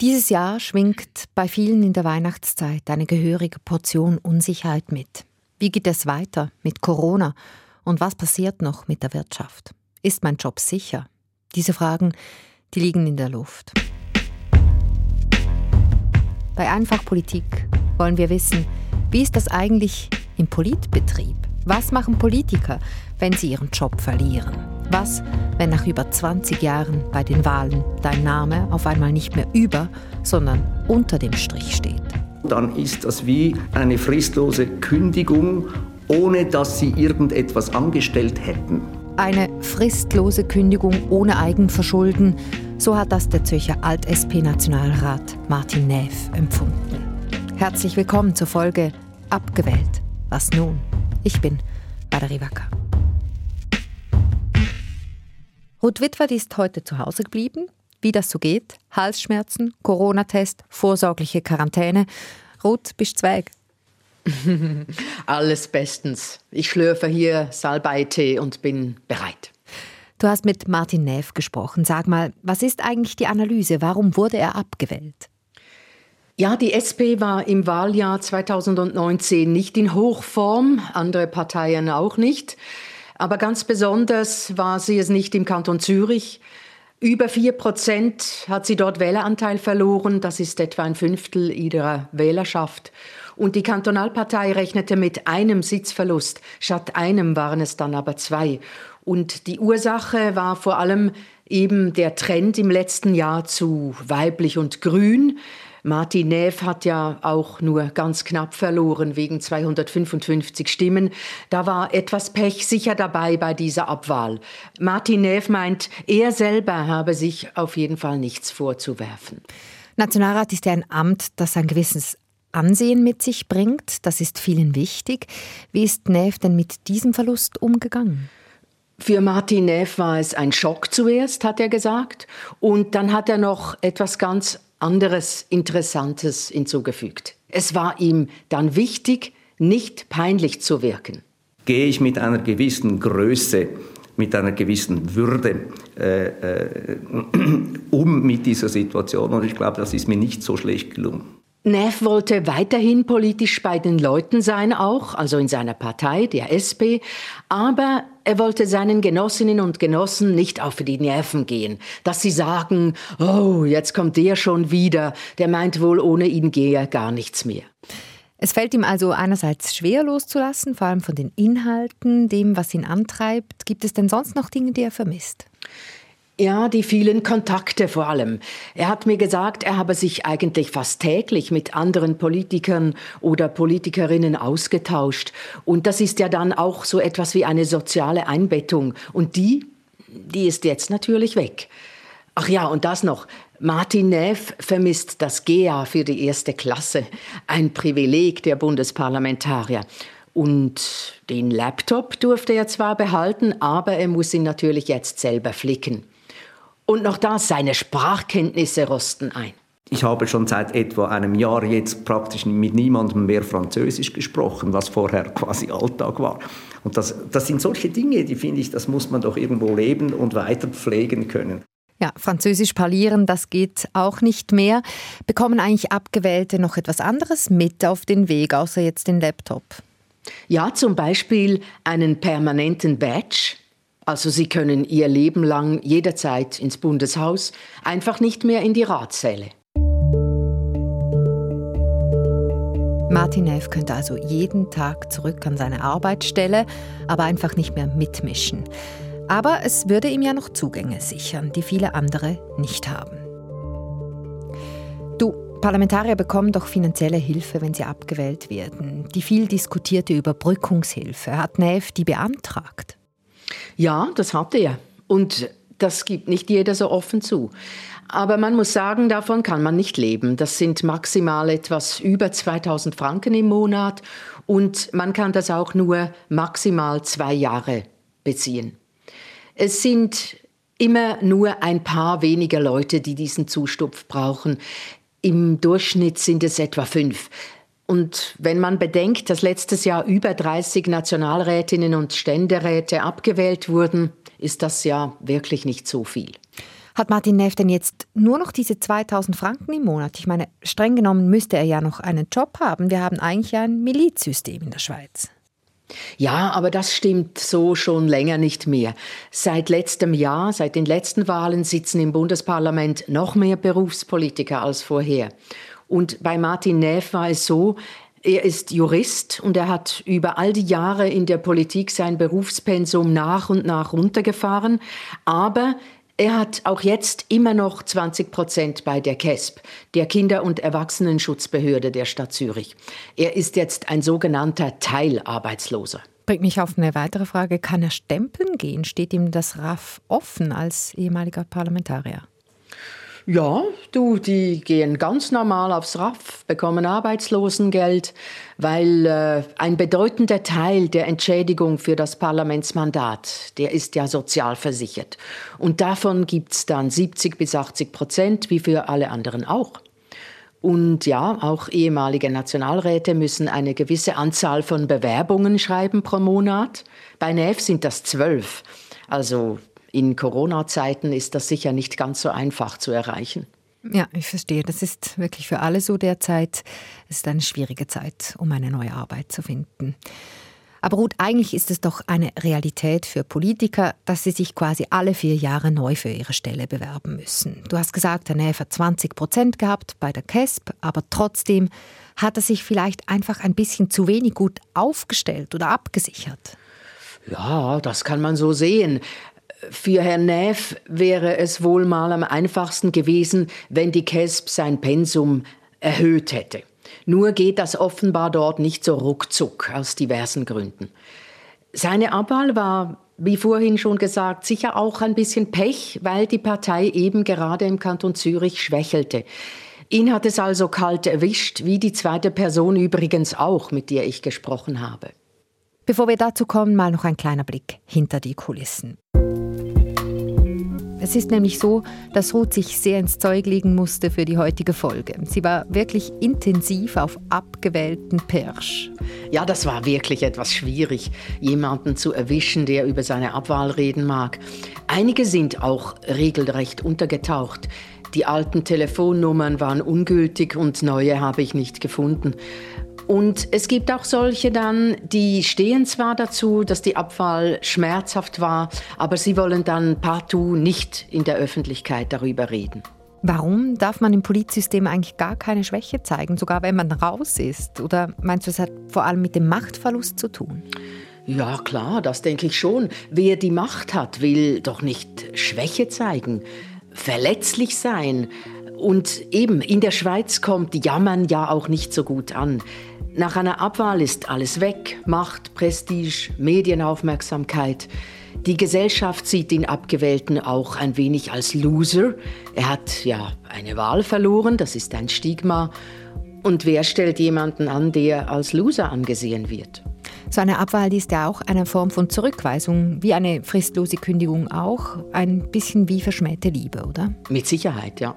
Dieses Jahr schwingt bei vielen in der Weihnachtszeit eine gehörige Portion Unsicherheit mit. Wie geht es weiter mit Corona? Und was passiert noch mit der Wirtschaft? Ist mein Job sicher? Diese Fragen, die liegen in der Luft. Bei Einfach Politik wollen wir wissen, wie ist das eigentlich im Politbetrieb? Was machen Politiker, wenn sie ihren Job verlieren? Was, wenn nach über 20 Jahren bei den Wahlen dein Name auf einmal nicht mehr über, sondern unter dem Strich steht? Dann ist das wie eine fristlose Kündigung, ohne dass sie irgendetwas angestellt hätten. Eine fristlose Kündigung ohne Eigenverschulden, so hat das der Zürcher Alt-SP-Nationalrat Martin Näf empfunden. Herzlich willkommen zur Folge Abgewählt. Was nun? Ich bin Valerie Wacker. Ruth Wittwald ist heute zu Hause geblieben. Wie das so geht, Halsschmerzen, Corona-Test, vorsorgliche Quarantäne. Ruth, bist du weg? Alles bestens. Ich schlürfe hier Salbeitee und bin bereit. Du hast mit Martin Neff gesprochen. Sag mal, was ist eigentlich die Analyse? Warum wurde er abgewählt? Ja, die SP war im Wahljahr 2019 nicht in Hochform, andere Parteien auch nicht. Aber ganz besonders war sie es nicht im Kanton Zürich. Über vier Prozent hat sie dort Wähleranteil verloren. Das ist etwa ein Fünftel ihrer Wählerschaft. Und die Kantonalpartei rechnete mit einem Sitzverlust. Statt einem waren es dann aber zwei. Und die Ursache war vor allem eben der Trend im letzten Jahr zu weiblich und grün. Martin Neff hat ja auch nur ganz knapp verloren wegen 255 Stimmen. Da war etwas Pech sicher dabei bei dieser Abwahl. Martin Neff meint, er selber habe sich auf jeden Fall nichts vorzuwerfen. Nationalrat ist ja ein Amt, das ein gewisses Ansehen mit sich bringt. Das ist vielen wichtig. Wie ist Neff denn mit diesem Verlust umgegangen? Für Martin Neff war es ein Schock zuerst, hat er gesagt. Und dann hat er noch etwas ganz anderes Interessantes hinzugefügt. Es war ihm dann wichtig, nicht peinlich zu wirken. Gehe ich mit einer gewissen Größe, mit einer gewissen Würde äh, äh, um mit dieser Situation und ich glaube, das ist mir nicht so schlecht gelungen. Neff wollte weiterhin politisch bei den Leuten sein, auch, also in seiner Partei, der SP, aber er wollte seinen Genossinnen und Genossen nicht auf die Nerven gehen, dass sie sagen, oh, jetzt kommt der schon wieder, der meint wohl, ohne ihn gehe gar nichts mehr. Es fällt ihm also einerseits schwer loszulassen, vor allem von den Inhalten, dem, was ihn antreibt. Gibt es denn sonst noch Dinge, die er vermisst? Ja, die vielen Kontakte vor allem. Er hat mir gesagt, er habe sich eigentlich fast täglich mit anderen Politikern oder Politikerinnen ausgetauscht. Und das ist ja dann auch so etwas wie eine soziale Einbettung. Und die, die ist jetzt natürlich weg. Ach ja, und das noch. Martin Neff vermisst das GEA für die erste Klasse. Ein Privileg der Bundesparlamentarier. Und den Laptop durfte er zwar behalten, aber er muss ihn natürlich jetzt selber flicken. Und noch das, seine Sprachkenntnisse rosten ein. Ich habe schon seit etwa einem Jahr jetzt praktisch mit niemandem mehr Französisch gesprochen, was vorher quasi Alltag war. Und das, das sind solche Dinge, die finde ich, das muss man doch irgendwo leben und weiter pflegen können. Ja, Französisch parlieren, das geht auch nicht mehr. Bekommen eigentlich Abgewählte noch etwas anderes mit auf den Weg, außer jetzt den Laptop? Ja, zum Beispiel einen permanenten Badge, also sie können ihr Leben lang jederzeit ins Bundeshaus, einfach nicht mehr in die Ratssäle. Martin Neff könnte also jeden Tag zurück an seine Arbeitsstelle, aber einfach nicht mehr mitmischen. Aber es würde ihm ja noch Zugänge sichern, die viele andere nicht haben. Du, Parlamentarier bekommen doch finanzielle Hilfe, wenn sie abgewählt werden. Die viel diskutierte Überbrückungshilfe, hat Neff die beantragt? Ja, das hatte er. Und das gibt nicht jeder so offen zu. Aber man muss sagen, davon kann man nicht leben. Das sind maximal etwas über 2000 Franken im Monat und man kann das auch nur maximal zwei Jahre beziehen. Es sind immer nur ein paar weniger Leute, die diesen Zustupf brauchen. Im Durchschnitt sind es etwa fünf. Und wenn man bedenkt, dass letztes Jahr über 30 Nationalrätinnen und Ständeräte abgewählt wurden, ist das ja wirklich nicht so viel. Hat Martin Neff denn jetzt nur noch diese 2000 Franken im Monat? Ich meine, streng genommen müsste er ja noch einen Job haben. Wir haben eigentlich ein Milizsystem in der Schweiz. Ja, aber das stimmt so schon länger nicht mehr. Seit letztem Jahr, seit den letzten Wahlen sitzen im Bundesparlament noch mehr Berufspolitiker als vorher. Und bei Martin Neff war es so, er ist Jurist und er hat über all die Jahre in der Politik sein Berufspensum nach und nach runtergefahren. Aber er hat auch jetzt immer noch 20 Prozent bei der KESB, der Kinder- und Erwachsenenschutzbehörde der Stadt Zürich. Er ist jetzt ein sogenannter Teilarbeitsloser. Bringt mich auf eine weitere Frage. Kann er stempeln gehen? Steht ihm das RAF offen als ehemaliger Parlamentarier? Ja, du, die gehen ganz normal aufs RAF, bekommen Arbeitslosengeld, weil äh, ein bedeutender Teil der Entschädigung für das Parlamentsmandat, der ist ja sozialversichert. Und davon gibt's dann 70 bis 80 Prozent, wie für alle anderen auch. Und ja, auch ehemalige Nationalräte müssen eine gewisse Anzahl von Bewerbungen schreiben pro Monat. Bei NEF sind das zwölf. Also in Corona-Zeiten ist das sicher nicht ganz so einfach zu erreichen. Ja, ich verstehe. Das ist wirklich für alle so derzeit. Es ist eine schwierige Zeit, um eine neue Arbeit zu finden. Aber Ruth, eigentlich ist es doch eine Realität für Politiker, dass sie sich quasi alle vier Jahre neu für ihre Stelle bewerben müssen. Du hast gesagt, Herr hat 20 Prozent gehabt bei der KESP, aber trotzdem hat er sich vielleicht einfach ein bisschen zu wenig gut aufgestellt oder abgesichert. Ja, das kann man so sehen. Für Herrn Neff wäre es wohl mal am einfachsten gewesen, wenn die KESB sein Pensum erhöht hätte. Nur geht das offenbar dort nicht so ruckzuck aus diversen Gründen. Seine Abwahl war, wie vorhin schon gesagt, sicher auch ein bisschen Pech, weil die Partei eben gerade im Kanton Zürich schwächelte. Ihn hat es also kalt erwischt, wie die zweite Person übrigens auch, mit der ich gesprochen habe. Bevor wir dazu kommen, mal noch ein kleiner Blick hinter die Kulissen. Es ist nämlich so, dass Ruth sich sehr ins Zeug legen musste für die heutige Folge. Sie war wirklich intensiv auf abgewählten Pirsch. Ja, das war wirklich etwas schwierig, jemanden zu erwischen, der über seine Abwahl reden mag. Einige sind auch regelrecht untergetaucht. Die alten Telefonnummern waren ungültig und neue habe ich nicht gefunden. Und es gibt auch solche dann, die stehen zwar dazu, dass die Abwahl schmerzhaft war, aber sie wollen dann partout nicht in der Öffentlichkeit darüber reden. Warum darf man im Politsystem eigentlich gar keine Schwäche zeigen, sogar wenn man raus ist? Oder meinst du, es hat vor allem mit dem Machtverlust zu tun? Ja, klar, das denke ich schon. Wer die Macht hat, will doch nicht Schwäche zeigen, verletzlich sein. Und eben in der Schweiz kommt Jammern ja auch nicht so gut an. Nach einer Abwahl ist alles weg. Macht, Prestige, Medienaufmerksamkeit. Die Gesellschaft sieht den Abgewählten auch ein wenig als Loser. Er hat ja eine Wahl verloren, das ist ein Stigma. Und wer stellt jemanden an, der als Loser angesehen wird? So eine Abwahl ist ja auch eine Form von Zurückweisung, wie eine fristlose Kündigung auch, ein bisschen wie verschmähte Liebe, oder? Mit Sicherheit, ja.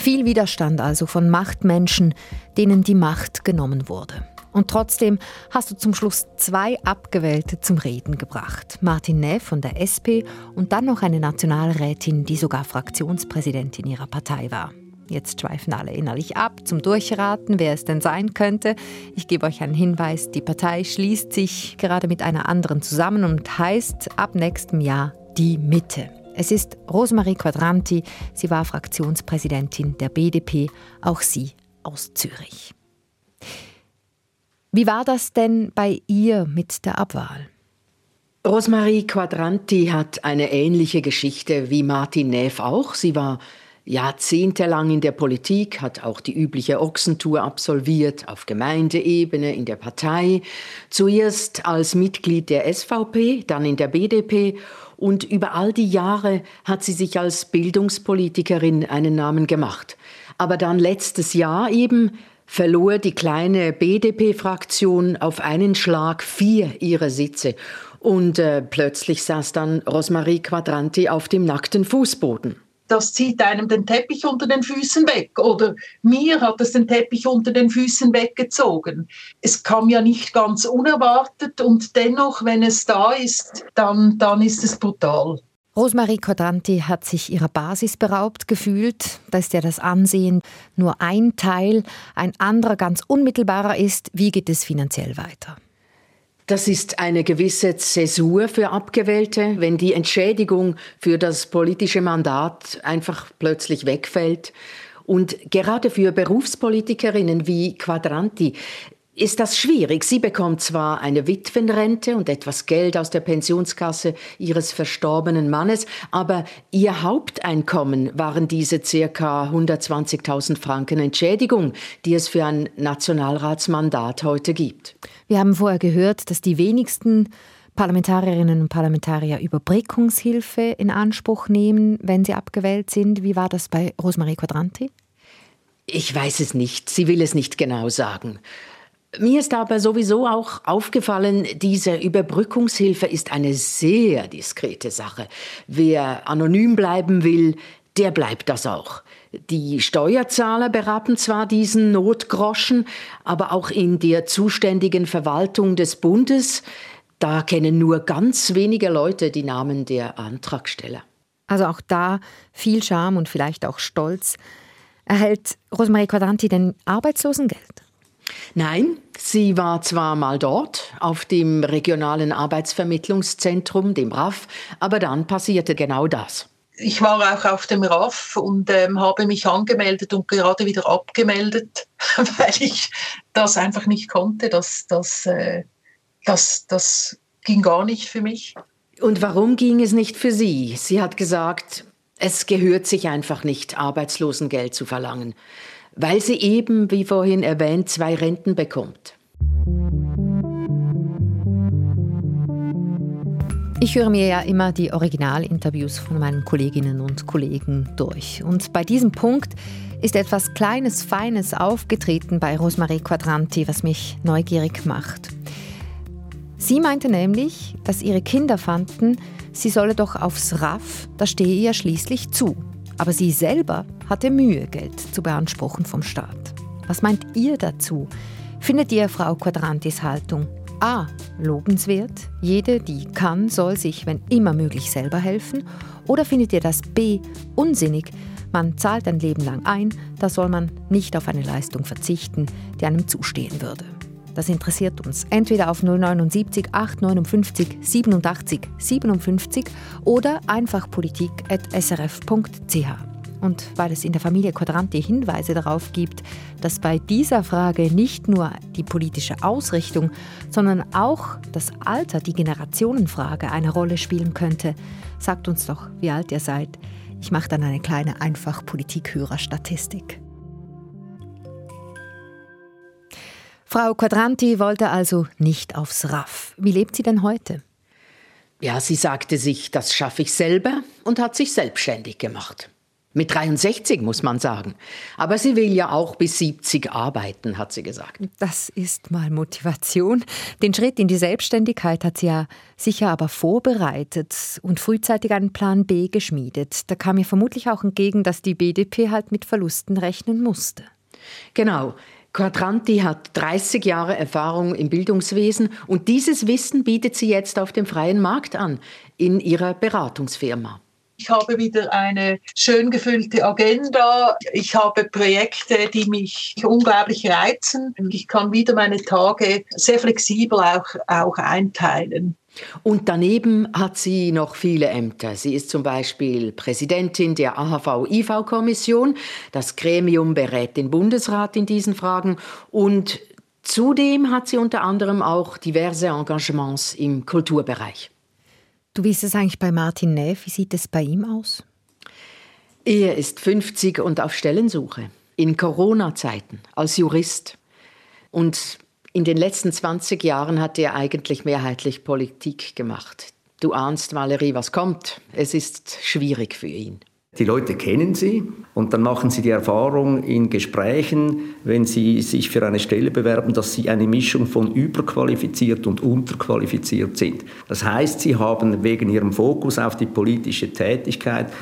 Viel Widerstand also von Machtmenschen, denen die Macht genommen wurde. Und trotzdem hast du zum Schluss zwei Abgewählte zum Reden gebracht. Martin Neff von der SP und dann noch eine Nationalrätin, die sogar Fraktionspräsidentin ihrer Partei war. Jetzt schweifen alle innerlich ab zum Durchraten, wer es denn sein könnte. Ich gebe euch einen Hinweis, die Partei schließt sich gerade mit einer anderen zusammen und heißt ab nächstem Jahr die Mitte. Es ist Rosemarie Quadranti, sie war Fraktionspräsidentin der BDP, auch sie aus Zürich. Wie war das denn bei ihr mit der Abwahl? Rosemarie Quadranti hat eine ähnliche Geschichte wie Martin Neff auch. Sie war jahrzehntelang in der Politik, hat auch die übliche Ochsentour absolviert, auf Gemeindeebene, in der Partei, zuerst als Mitglied der SVP, dann in der BDP und über all die Jahre hat sie sich als Bildungspolitikerin einen Namen gemacht. Aber dann letztes Jahr eben verlor die kleine BDP-Fraktion auf einen Schlag vier ihrer Sitze. Und äh, plötzlich saß dann Rosmarie Quadranti auf dem nackten Fußboden das zieht einem den Teppich unter den Füßen weg. Oder mir hat es den Teppich unter den Füßen weggezogen. Es kam ja nicht ganz unerwartet und dennoch, wenn es da ist, dann, dann ist es brutal. Rosemarie Quadranti hat sich ihrer Basis beraubt gefühlt. Da ist ja das Ansehen nur ein Teil. Ein anderer, ganz unmittelbarer ist, wie geht es finanziell weiter? Das ist eine gewisse Zäsur für Abgewählte, wenn die Entschädigung für das politische Mandat einfach plötzlich wegfällt. Und gerade für Berufspolitikerinnen wie Quadranti ist das schwierig. Sie bekommt zwar eine Witwenrente und etwas Geld aus der Pensionskasse ihres verstorbenen Mannes, aber ihr Haupteinkommen waren diese circa 120.000 Franken Entschädigung, die es für ein Nationalratsmandat heute gibt. Wir haben vorher gehört, dass die wenigsten Parlamentarierinnen und Parlamentarier Überbrückungshilfe in Anspruch nehmen, wenn sie abgewählt sind. Wie war das bei Rosemarie Quadranti? Ich weiß es nicht. Sie will es nicht genau sagen. Mir ist aber sowieso auch aufgefallen, diese Überbrückungshilfe ist eine sehr diskrete Sache. Wer anonym bleiben will, der bleibt das auch. Die Steuerzahler beraten zwar diesen Notgroschen, aber auch in der zuständigen Verwaltung des Bundes, da kennen nur ganz wenige Leute die Namen der Antragsteller. Also auch da viel Scham und vielleicht auch Stolz. Erhält Rosemarie Quadranti denn Arbeitslosengeld? Nein, sie war zwar mal dort, auf dem regionalen Arbeitsvermittlungszentrum, dem RAF, aber dann passierte genau das. Ich war auch auf dem RAF und ähm, habe mich angemeldet und gerade wieder abgemeldet, weil ich das einfach nicht konnte. Das, das, äh, das, das ging gar nicht für mich. Und warum ging es nicht für Sie? Sie hat gesagt, es gehört sich einfach nicht, Arbeitslosengeld zu verlangen weil sie eben, wie vorhin erwähnt, zwei Renten bekommt. Ich höre mir ja immer die Originalinterviews von meinen Kolleginnen und Kollegen durch. Und bei diesem Punkt ist etwas Kleines, Feines aufgetreten bei Rosemarie Quadranti, was mich neugierig macht. Sie meinte nämlich, dass ihre Kinder fanden, sie solle doch aufs RAF, das stehe ihr schließlich zu. Aber sie selber hatte Mühe, Geld zu beanspruchen vom Staat. Was meint ihr dazu? Findet ihr Frau Quadrantis Haltung A. lobenswert? Jede, die kann, soll sich, wenn immer möglich, selber helfen? Oder findet ihr das B. unsinnig? Man zahlt ein Leben lang ein, da soll man nicht auf eine Leistung verzichten, die einem zustehen würde. Das interessiert uns entweder auf 079 859 87 57 oder einfach politik.srf.ch. Und weil es in der Familie Quadranti Hinweise darauf gibt, dass bei dieser Frage nicht nur die politische Ausrichtung, sondern auch das Alter, die Generationenfrage eine Rolle spielen könnte, sagt uns doch, wie alt ihr seid. Ich mache dann eine kleine einfach Politikhörerstatistik. Frau Quadranti wollte also nicht aufs RAF. Wie lebt sie denn heute? Ja, sie sagte sich, das schaffe ich selber und hat sich selbstständig gemacht. Mit 63 muss man sagen. Aber sie will ja auch bis 70 arbeiten, hat sie gesagt. Das ist mal Motivation. Den Schritt in die Selbstständigkeit hat sie ja sicher aber vorbereitet und frühzeitig einen Plan B geschmiedet. Da kam ihr vermutlich auch entgegen, dass die BDP halt mit Verlusten rechnen musste. Genau. Quadranti hat 30 Jahre Erfahrung im Bildungswesen und dieses Wissen bietet sie jetzt auf dem freien Markt an, in ihrer Beratungsfirma. Ich habe wieder eine schön gefüllte Agenda. Ich habe Projekte, die mich unglaublich reizen. Ich kann wieder meine Tage sehr flexibel auch, auch einteilen. Und daneben hat sie noch viele Ämter. Sie ist zum Beispiel Präsidentin der AHV-IV-Kommission. Das Gremium berät den Bundesrat in diesen Fragen. Und zudem hat sie unter anderem auch diverse Engagements im Kulturbereich. Du wie ist es eigentlich bei Martin Neff? Wie sieht es bei ihm aus? Er ist 50 und auf Stellensuche. In Corona-Zeiten als Jurist. Und in den letzten 20 Jahren hat er eigentlich mehrheitlich Politik gemacht. Du ahnst, Valerie, was kommt. Es ist schwierig für ihn. Die Leute kennen sie und dann machen sie die Erfahrung in Gesprächen, wenn sie sich für eine Stelle bewerben, dass sie eine Mischung von überqualifiziert und unterqualifiziert sind. Das heißt, sie haben wegen ihrem Fokus auf die politische Tätigkeit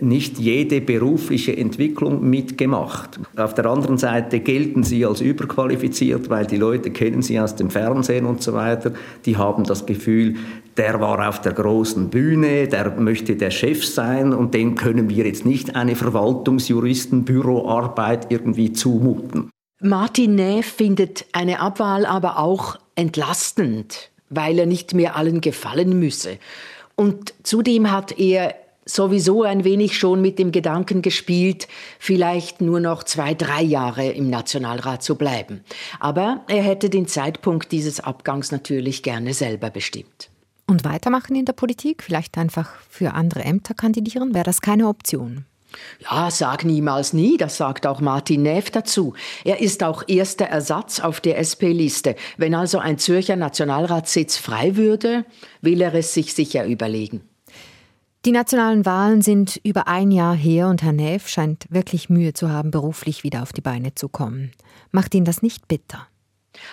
nicht jede berufliche Entwicklung mitgemacht. Auf der anderen Seite gelten sie als überqualifiziert, weil die Leute kennen sie aus dem Fernsehen und so weiter. Die haben das Gefühl, der war auf der großen Bühne, der möchte der Chef sein und dem können wir jetzt nicht eine Verwaltungsjuristenbüroarbeit irgendwie zumuten. Martin Neff findet eine Abwahl aber auch entlastend, weil er nicht mehr allen gefallen müsse. Und zudem hat er sowieso ein wenig schon mit dem Gedanken gespielt, vielleicht nur noch zwei, drei Jahre im Nationalrat zu bleiben. Aber er hätte den Zeitpunkt dieses Abgangs natürlich gerne selber bestimmt. Und weitermachen in der Politik, vielleicht einfach für andere Ämter kandidieren, wäre das keine Option. Ja, sag niemals nie, das sagt auch Martin Neff dazu. Er ist auch erster Ersatz auf der SP-Liste. Wenn also ein Zürcher Nationalratssitz frei würde, will er es sich sicher überlegen. Die nationalen Wahlen sind über ein Jahr her und Herr Neff scheint wirklich Mühe zu haben, beruflich wieder auf die Beine zu kommen. Macht ihn das nicht bitter?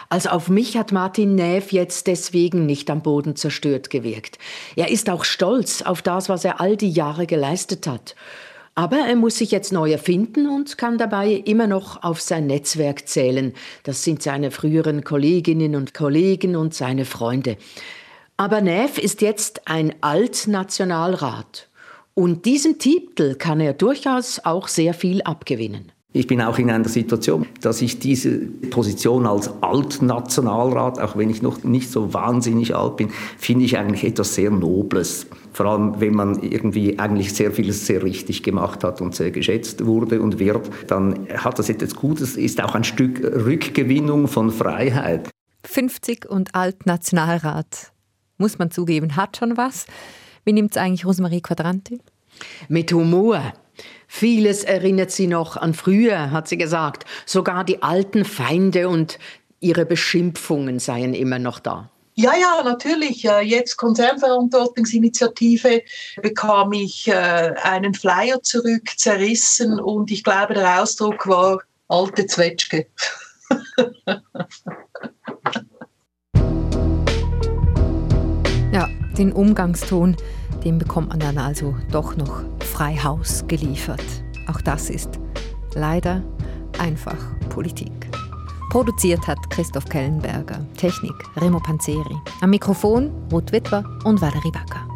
Also auf mich hat Martin Neff jetzt deswegen nicht am Boden zerstört gewirkt. Er ist auch stolz auf das, was er all die Jahre geleistet hat. Aber er muss sich jetzt neu erfinden und kann dabei immer noch auf sein Netzwerk zählen. Das sind seine früheren Kolleginnen und Kollegen und seine Freunde. Aber Neff ist jetzt ein Altnationalrat. Und diesem Titel kann er durchaus auch sehr viel abgewinnen. Ich bin auch in einer Situation, dass ich diese Position als Altnationalrat, auch wenn ich noch nicht so wahnsinnig alt bin, finde ich eigentlich etwas sehr Nobles. Vor allem, wenn man irgendwie eigentlich sehr vieles sehr richtig gemacht hat und sehr geschätzt wurde und wird, dann hat das etwas Gutes, ist auch ein Stück Rückgewinnung von Freiheit. 50 und Altnationalrat muss man zugeben, hat schon was. Wie nimmt es eigentlich Rosemarie Quadranti? Mit Humor. Vieles erinnert sie noch an früher, hat sie gesagt. Sogar die alten Feinde und ihre Beschimpfungen seien immer noch da. Ja, ja, natürlich. Jetzt Konzernverantwortungsinitiative bekam ich äh, einen Flyer zurück, zerrissen und ich glaube, der Ausdruck war alte Zwetschge. Den Umgangston, den bekommt man dann also doch noch frei Haus geliefert. Auch das ist leider einfach Politik. Produziert hat Christoph Kellenberger, Technik Remo Panzeri, am Mikrofon Ruth Witwer und Valerie Backer.